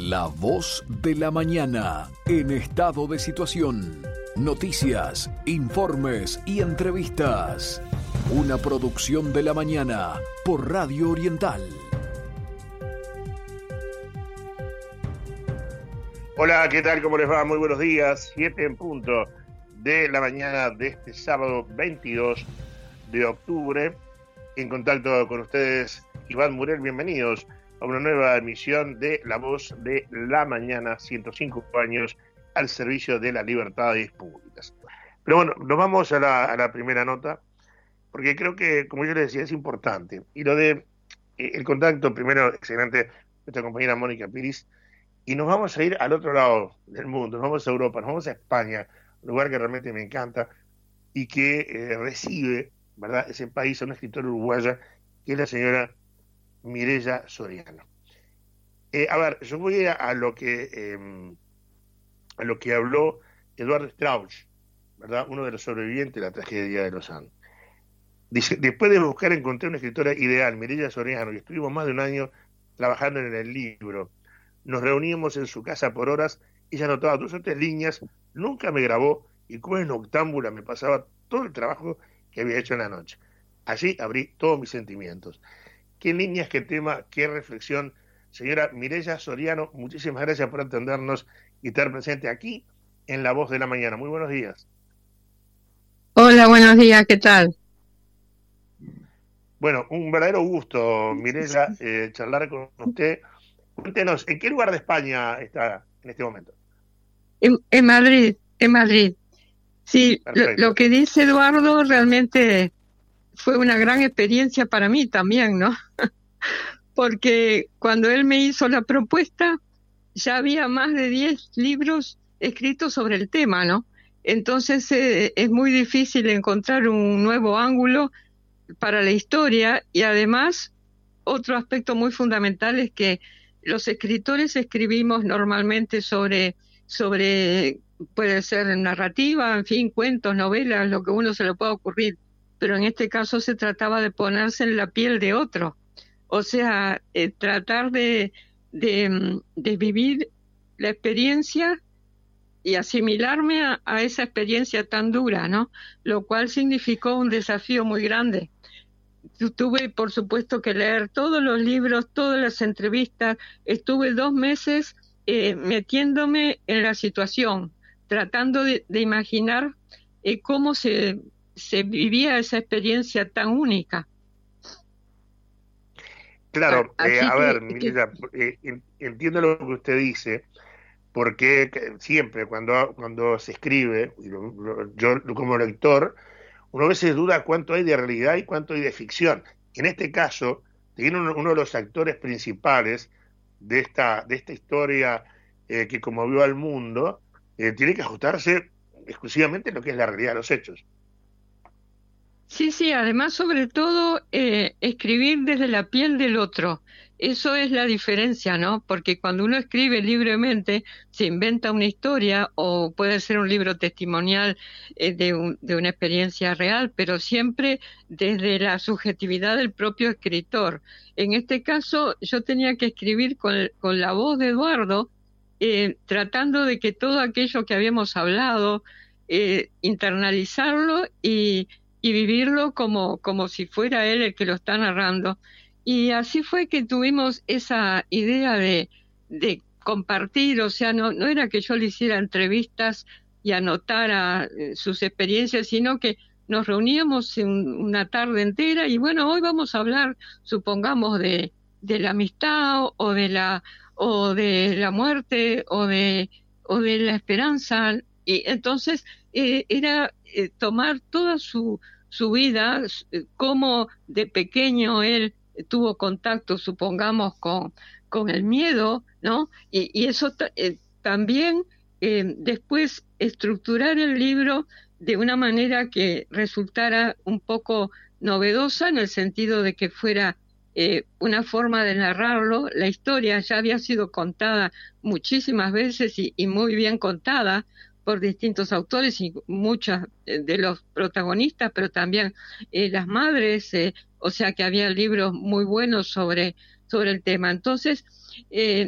La voz de la mañana en estado de situación. Noticias, informes y entrevistas. Una producción de la mañana por Radio Oriental. Hola, ¿qué tal? ¿Cómo les va? Muy buenos días. Siete en punto de la mañana de este sábado 22 de octubre. En contacto con ustedes, Iván Murel, bienvenidos a una nueva emisión de La Voz de la Mañana, 105 años al servicio de las libertades públicas. Pero bueno, nos vamos a la, primera nota, porque creo que, como yo les decía, es importante. Y lo de eh, el contacto, primero, excelente, nuestra compañera Mónica Piris, y nos vamos a ir al otro lado del mundo, nos vamos a Europa, nos vamos a España, un lugar que realmente me encanta y que eh, recibe, ¿verdad?, ese país a una escritora uruguaya, que es la señora Mirella Soriano. Eh, a ver, yo voy a, lo que em, a lo que habló Eduardo Strauch, ¿verdad? Uno de los sobrevivientes de la tragedia de los Andes. Dice, después de buscar encontré una escritora ideal, Mirella Soriano, y estuvimos más de un año trabajando en el libro. Nos reuníamos en su casa por horas, ella anotaba dos o tres líneas, nunca me grabó y como en octámbula me pasaba todo el trabajo que había hecho en la noche. Allí abrí todos mis sentimientos. Qué líneas, qué tema, qué reflexión. Señora Mirella Soriano, muchísimas gracias por atendernos y estar presente aquí en La Voz de la Mañana. Muy buenos días. Hola, buenos días, ¿qué tal? Bueno, un verdadero gusto, Mirella, eh, charlar con usted. Cuéntenos, ¿en qué lugar de España está en este momento? En, Madrid, en Madrid. Sí, lo, que dice Eduardo realmente fue una gran experiencia para mí también, ¿no? Porque cuando él me hizo la propuesta, ya había más de 10 libros escritos sobre el tema, ¿no? Entonces eh, es muy difícil encontrar un nuevo ángulo para la historia y además otro aspecto muy fundamental es que los escritores escribimos normalmente sobre, sobre puede ser narrativa, en fin, cuentos, novelas, lo que uno se le pueda ocurrir pero en este caso se trataba de ponerse en la piel de otro, o sea, eh, tratar de, mm, de, vivir la experiencia y asimilarme a, esa experiencia tan dura, ¿no? Lo cual significó un desafío muy grande. Tuve, por supuesto, que leer todos los libros, todas las entrevistas. Estuve dos meses eh, metiéndome en la situación, tratando de, imaginar eh, cómo se se vivía esa experiencia tan única. Claro, eh, a ver, eh, entiendo lo que usted dice, porque siempre cuando, cuando se escribe, yo como lector, uno a veces duda cuánto hay de realidad y cuánto hay de ficción. En este caso, tiene uno, de los actores principales de esta, de esta historia eh, que conmovió al mundo, tiene que ajustarse exclusivamente a lo que es la realidad de los hechos. Sí, sí, además sobre todo eh, escribir desde la piel del otro. Eso es la diferencia, ¿no? Porque cuando uno escribe libremente, se inventa una historia o puede ser un libro testimonial eh, de, de, una experiencia real, pero siempre desde la subjetividad del propio escritor. En este caso, yo tenía que escribir con, con la voz de Eduardo, eh, tratando de que todo aquello que habíamos hablado, internalizarlo y y vivirlo como, como si fuera él el que lo está narrando. Y así fue que tuvimos esa idea de, de compartir, o sea, no, no era que yo le hiciera entrevistas y anotara eh, sus experiencias, sino que nos reuníamos una tarde entera y bueno, hoy vamos a hablar, supongamos, de, de la amistad o de la, o de la muerte o de, o de la esperanza. Y entonces eh, era eh, tomar toda su, su vida, eh, cómo de pequeño él tuvo contacto, supongamos, con, con el miedo, ¿no? Y, eso también después estructurar el libro de una manera que resultara un poco novedosa en el sentido de que fuera una forma de narrarlo. La historia ya había sido contada muchísimas veces y muy bien contada, por distintos autores y muchas eh, de los protagonistas, pero también eh, las madres, eh, o sea que había libros muy buenos sobre, sobre el tema. Entonces,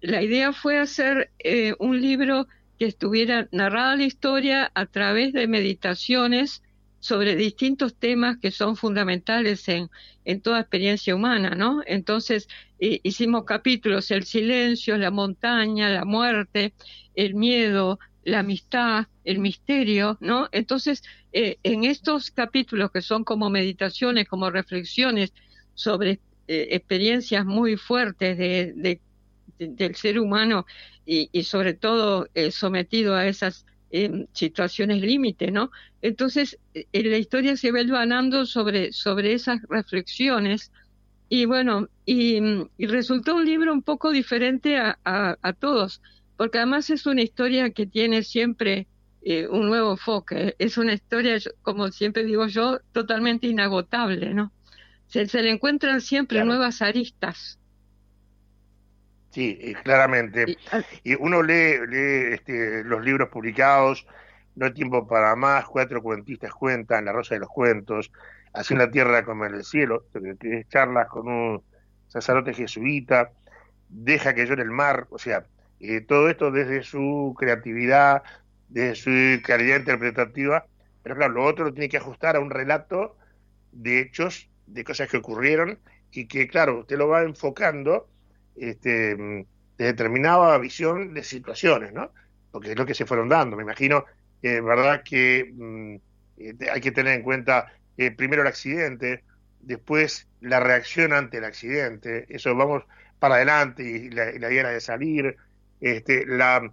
la idea fue hacer un libro que estuviera narrada la historia a través de meditaciones sobre distintos temas que son fundamentales en, en toda experiencia humana, ¿no? Entonces hicimos capítulos, el silencio, la montaña, la muerte, el miedo, la amistad, el misterio, ¿no? Entonces, eh, en estos capítulos que son como meditaciones, como reflexiones sobre eh, experiencias muy fuertes de, del ser humano y, sobre todo sometido a esas en situaciones límite, ¿no? Entonces, en eh, la historia se va ganando sobre, sobre esas reflexiones y bueno, y, resultó un libro un poco diferente a, todos, porque además es una historia que tiene siempre eh, un nuevo enfoque, es una historia, como siempre digo yo, totalmente inagotable, ¿no? Se, se le encuentran siempre nuevas aristas. Sí, eh, claramente. Y uno lee, lee este, los libros publicados, No hay tiempo para más, cuatro cuentistas cuentan, La Rosa de los Cuentos, Así en la Tierra como en el Cielo, charlas con un sacerdote jesuita, Deja que llore el mar, o sea, eh, todo esto desde su creatividad, desde su calidad interpretativa, pero claro, lo otro lo tiene que ajustar a un relato de hechos, de cosas que ocurrieron, y que claro, usted lo va enfocando este, de determinada visión de situaciones, ¿no? Porque es lo que se fueron dando. Me imagino, ¿verdad? Que mm, eh, hay que tener en cuenta eh, primero el accidente, después la reacción ante el accidente, eso vamos para adelante y la, la idea de salir, este, la,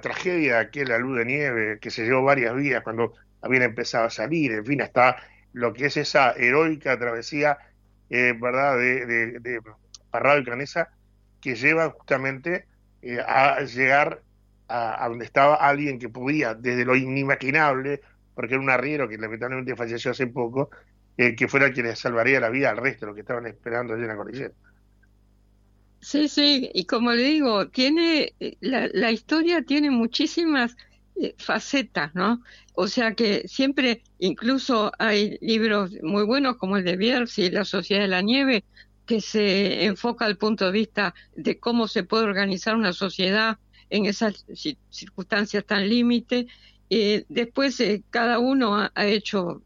tragedia que es la luz de nieve, que se llevó varias vidas cuando habían empezado a salir, en fin, hasta lo que es esa heroica travesía, ¿verdad?, de, de Parrado y Canesa, que lleva justamente eh, a llegar a, donde estaba alguien que podía, desde lo inimaginable, porque era un arriero que lamentablemente falleció hace poco, eh, que fuera quien le salvaría la vida al resto de los que estaban esperando allí en la cordillera. Sí, sí, y como le digo, tiene la, la historia tiene muchísimas eh, facetas, ¿no? O sea que siempre, incluso hay libros muy buenos como el de Bierce La Sociedad de la Nieve, que se enfoca al punto de vista de cómo se puede organizar una sociedad en esas circunstancias tan límite. Eh, después eh, cada uno ha, hecho,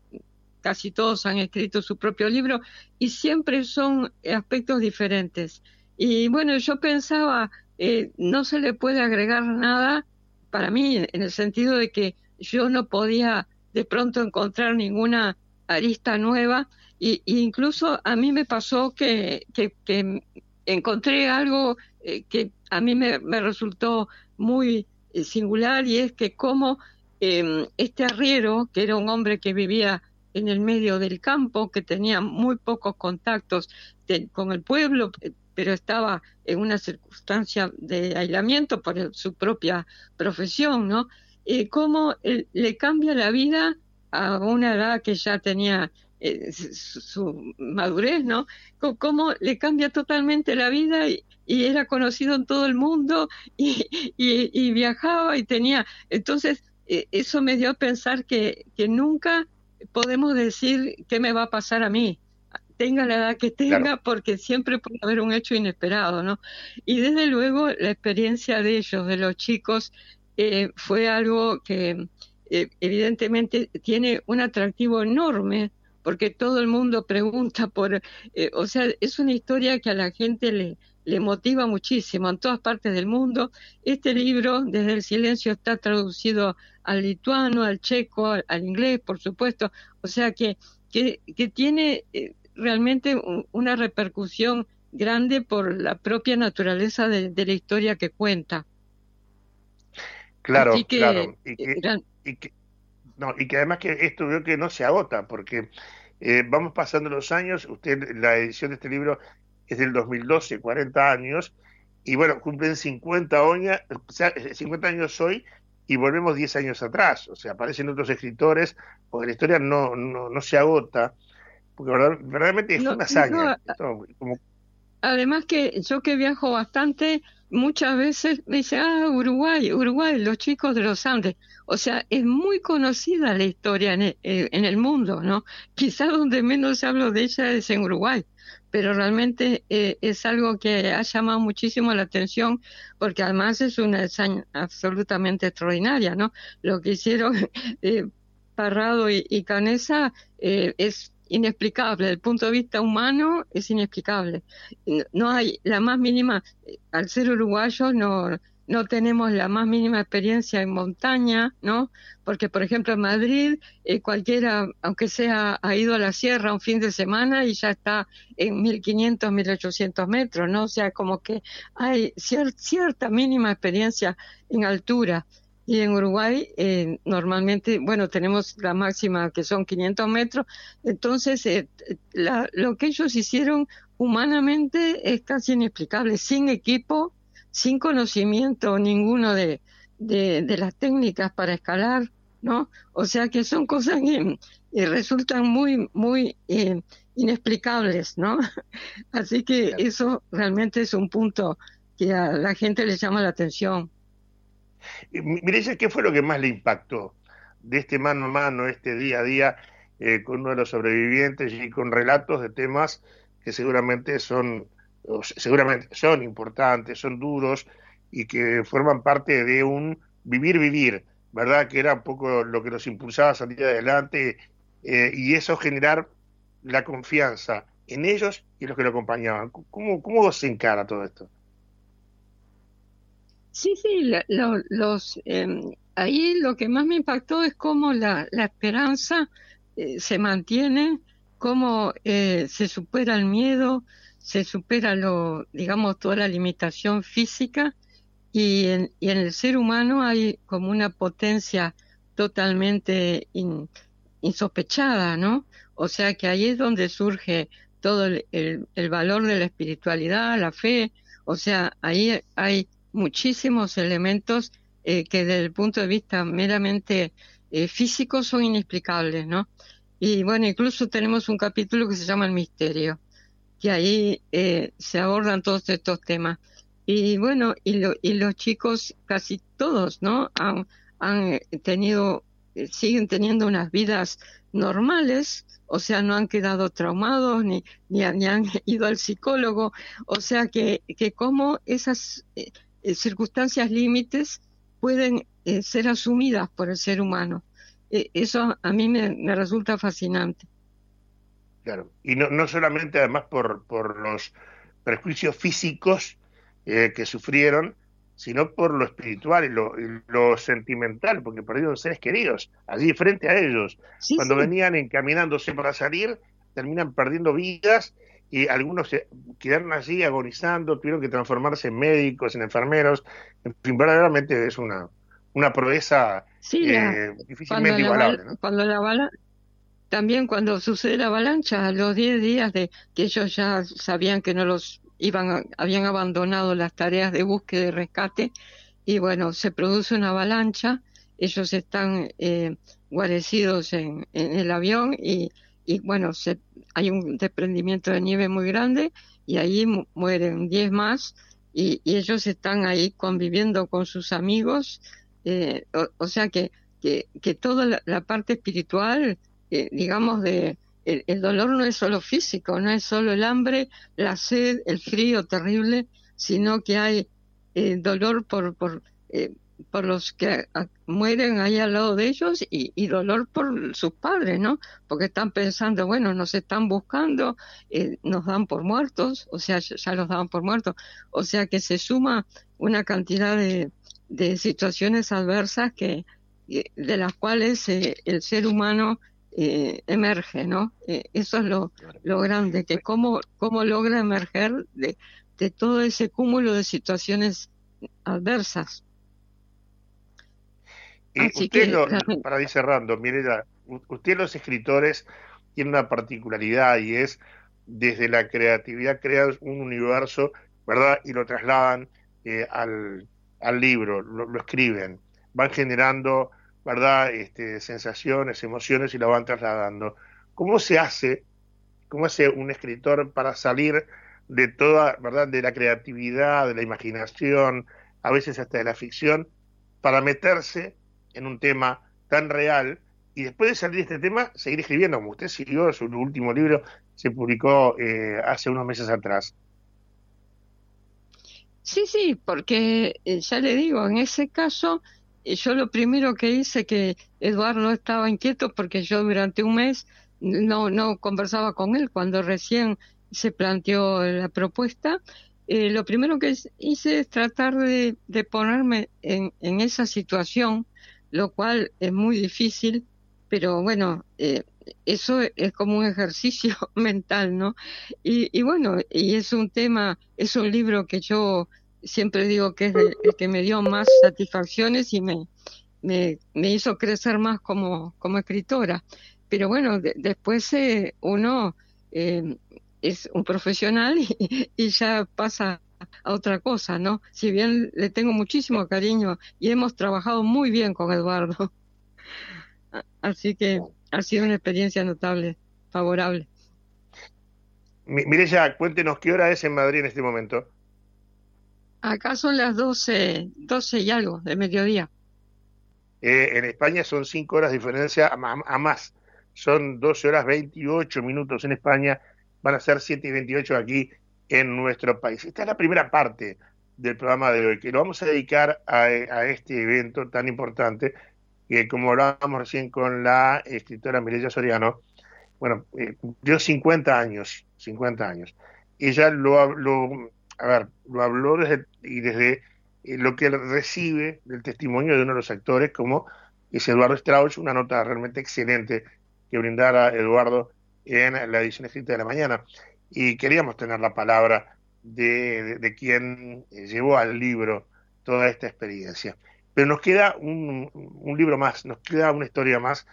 casi todos han escrito su propio libro y siempre son aspectos diferentes. Y bueno, yo pensaba, eh, no se le puede agregar nada para mí en el sentido de que yo no podía de pronto encontrar ninguna arista nueva. Y, incluso a mí me pasó que, encontré algo eh, que a mí me, resultó muy eh, singular y es que como em, este arriero, que era un hombre que vivía en el medio del campo, que tenía muy pocos contactos con el pueblo, eh, pero estaba en una circunstancia de aislamiento por su propia profesión, ¿no? Eh, cómo le cambia la vida a una edad que ya tenía eh, su, madurez, ¿no? cómo le cambia totalmente la vida y, era conocido en todo el mundo y, viajaba y tenía. Entonces, eh, eso me dio a pensar que, que nunca podemos decir qué me va a pasar a mí tenga la edad que tenga, porque siempre puede haber un hecho inesperado, ¿no? Y desde luego la experiencia de ellos, de los chicos, eh, fue algo que evidentemente tiene un atractivo enorme porque todo el mundo pregunta por, eh, o sea, es una historia que a la gente le, le motiva muchísimo en todas partes del mundo. Este libro, desde el silencio, está traducido al lituano, al checo, al, inglés, por supuesto, o sea que, que, que tiene eh, realmente una repercusión grande por la propia naturaleza de, la historia que cuenta. Claro, claro. Y que, no, y que además que esto veo que no se agota, porque eh, vamos pasando los años, usted, la edición de este libro es del 2012, 40 años, y bueno, cumplen 50 años, 50 años hoy y volvemos 10 años atrás, o sea, aparecen otros escritores, porque la historia no, no, no se agota, porque verdaderamente es una hazaña. Además que yo que viajo bastante, muchas veces me dicen, ah, Uruguay, Uruguay, los chicos de los Andes. O sea, es muy conocida la historia en el, eh, en el mundo, ¿no? Quizás donde menos se habla de ella es en Uruguay, pero realmente eh, es algo que ha llamado muchísimo la atención porque además es una hazaña absolutamente extraordinaria, ¿no? Lo que hicieron eh, Parrado y, y Canesa eh, es inexplicable, desde el punto de vista humano es inexplicable. No hay la más mínima, al ser uruguayo no no tenemos la más mínima experiencia en montaña, ¿no? Porque, por ejemplo, en Madrid, eh, cualquiera, aunque sea, ha ido a la sierra un fin de semana y ya está en 1500, 1800 metros, ¿no? O sea, como que hay cierta mínima experiencia en altura. Y en Uruguay, eh, normalmente, bueno, tenemos la máxima que son 500 metros. Entonces, eh, lo que ellos hicieron humanamente es casi inexplicable, sin equipo, sin conocimiento ninguno de, de, las técnicas para escalar, ¿no? O sea que son cosas que, resultan muy, muy eh, inexplicables, ¿no? Así que eso realmente es un punto que a la gente le llama la atención. Mire, ¿qué fue lo que más le impactó de este mano a mano, este día a día eh, con uno de los sobrevivientes y con relatos de temas que seguramente son seguramente son importantes, son duros y que forman parte de un vivir, vivir, ¿verdad? Que era un poco lo que nos impulsaba a salir adelante eh, y eso generar la confianza en ellos y los que lo acompañaban. ¿Cómo, cómo se encara todo esto? Sí, sí, los, em, ahí lo que más me impactó es cómo la, la esperanza eh, se mantiene, cómo eh, se supera el miedo, se supera lo, digamos, toda la limitación física y en, y en el ser humano hay como una potencia totalmente insospechada, ¿no? O sea que ahí es donde surge todo el, el, valor de la espiritualidad, la fe, o sea, ahí hay muchísimos elementos eh, que desde el punto de vista meramente eh, físico son inexplicables, ¿no? Y bueno, incluso tenemos un capítulo que se llama El Misterio que ahí eh, se abordan todos estos temas. Y bueno, y, y los chicos, casi todos, ¿no? Han, han tenido, eh, siguen teniendo unas vidas normales, o sea, no han quedado traumados ni, ni, han ido al psicólogo, o sea que, que como esas eh, circunstancias límites pueden ser asumidas por el ser humano. eso a mí me resulta fascinante. Claro, y no, no solamente además por, por los prejuicios físicos eh, que sufrieron, sino por lo espiritual y lo, lo, sentimental, porque perdieron seres queridos allí frente a ellos. Cuando venían encaminándose para salir, terminan perdiendo vidas y algunos se quedaron allí agonizando, tuvieron que transformarse en médicos, en enfermeros. En fin, verdaderamente es una, una proeza eh, difícilmente igualable. Cuando la bala también cuando sucede la avalancha, a los 10 días de que ellos ya sabían que no los iban, habían abandonado las tareas de búsqueda y rescate, y bueno, se produce una avalancha, ellos están eh, guarecidos en, el avión y, y bueno, se, hay un desprendimiento de nieve muy grande y ahí mueren 10 más y, ellos están ahí conviviendo con sus amigos, eh, o, sea que, que, que toda la parte espiritual digamos, de el, dolor no es solo físico, no es solo el hambre, la sed, el frío terrible, sino que hay eh, dolor por, por, eh, por los que mueren ahí al lado de ellos y, dolor por sus padres, ¿no? Porque están pensando, bueno, nos están buscando, eh, nos dan por muertos, o sea, ya los dan por muertos, o sea que se suma una cantidad de, de situaciones adversas que de las cuales el ser humano eh, emerge, ¿no? Eh, eso es lo, lo grande, que cómo, cómo logra emerger de, de todo ese cúmulo de situaciones adversas. Y usted, para ir cerrando, mire, usted los escritores tiene una particularidad y es desde la creatividad crean un universo, ¿verdad? Y lo trasladan eh, al, al libro, lo, lo, escriben, van generando ¿verdad? Este, sensaciones, emociones y lo van trasladando. ¿Cómo se hace, cómo hace un escritor para salir de toda, ¿verdad? De la creatividad, de la imaginación, a veces hasta de la ficción, para meterse en un tema tan real y después de salir de este tema, seguir escribiendo, como usted siguió su último libro, se publicó eh, hace unos meses atrás. Sí, sí, porque eh, ya le digo, en ese caso, eh, yo lo primero que hice que Eduardo estaba inquieto porque yo durante un mes no, no conversaba con él cuando recién se planteó la propuesta. lo primero que hice es tratar de, de ponerme en, esa situación, lo cual es muy difícil, pero bueno, eh, eso es como un ejercicio mental, ¿no? Y, bueno, y es un tema, es un libro que yo siempre digo que es el, que me dio más satisfacciones y me, me, hizo crecer más como, como escritora. Pero bueno, después eh, uno eh, es un profesional y, y, ya pasa a otra cosa, ¿no? Si bien le tengo muchísimo cariño y hemos trabajado muy bien con Eduardo. Así que ha sido una experiencia notable, favorable. ya cuéntenos qué hora es en Madrid en este momento. Acá son las 12, 12 y algo de mediodía. Eh, en España son 5 horas de diferencia a, más. Son 12 horas 28 minutos en España, van a ser 7 y 28 aquí en nuestro país. Esta es la primera parte del programa de hoy, que lo vamos a dedicar a, este evento tan importante que como hablábamos recién con la escritora Mireya Soriano, bueno, eh, cumplió 50 años, 50 años. Ella lo, lo, a ver, lo habló desde, y desde eh, lo que recibe del testimonio de uno de los actores, como es Eduardo Strauch, una nota realmente excelente que brindara Eduardo en la edición escrita de la mañana. Y queríamos tener la palabra de, de quien llevó al libro toda esta experiencia. Pero nos queda un, libro más, nos queda una historia más,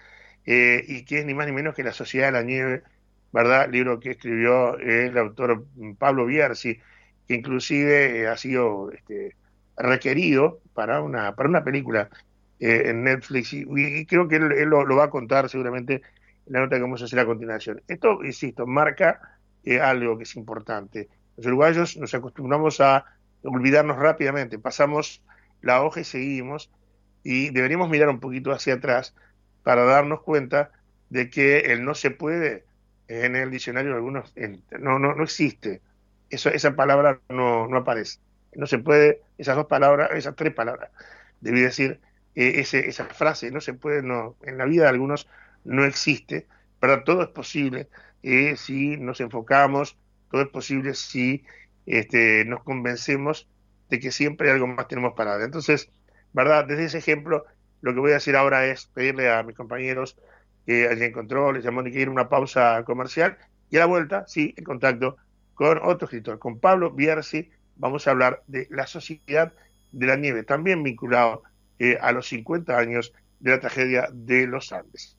eh, y que es ni más ni menos que La Sociedad de la Nieve, ¿verdad? Libro que escribió el autor Pablo Bierzi, que inclusive eh, ha sido este, requerido para una, para una película eh, en Netflix, y, creo que él, lo, va a contar seguramente en la nota que vamos a hacer a continuación. Esto, insisto, marca algo que es importante. Los uruguayos nos acostumbramos a olvidarnos rápidamente, pasamos la hoja y seguimos, y deberíamos mirar un poquito hacia atrás para darnos cuenta de que el no se puede en el diccionario de algunos no, no, no existe. Eso, esa palabra no, no aparece. No se puede, esas dos palabras, esas tres palabras, debí decir, eh, ese, esa frase, no se puede, no, en la vida de algunos no existe, pero todo es posible eh, si nos enfocamos, todo es posible si este, nos convencemos de que siempre algo más tenemos para dar. Entonces, ¿verdad? Desde ese ejemplo, lo que voy a decir ahora es pedirle a mis compañeros que alguien control, les llamó que ir una pausa comercial y a la vuelta, sí, en contacto con otro escritor, con Pablo Bierzi, vamos a hablar de la sociedad de la nieve, también vinculado eh, a los 50 años de la tragedia de los Andes.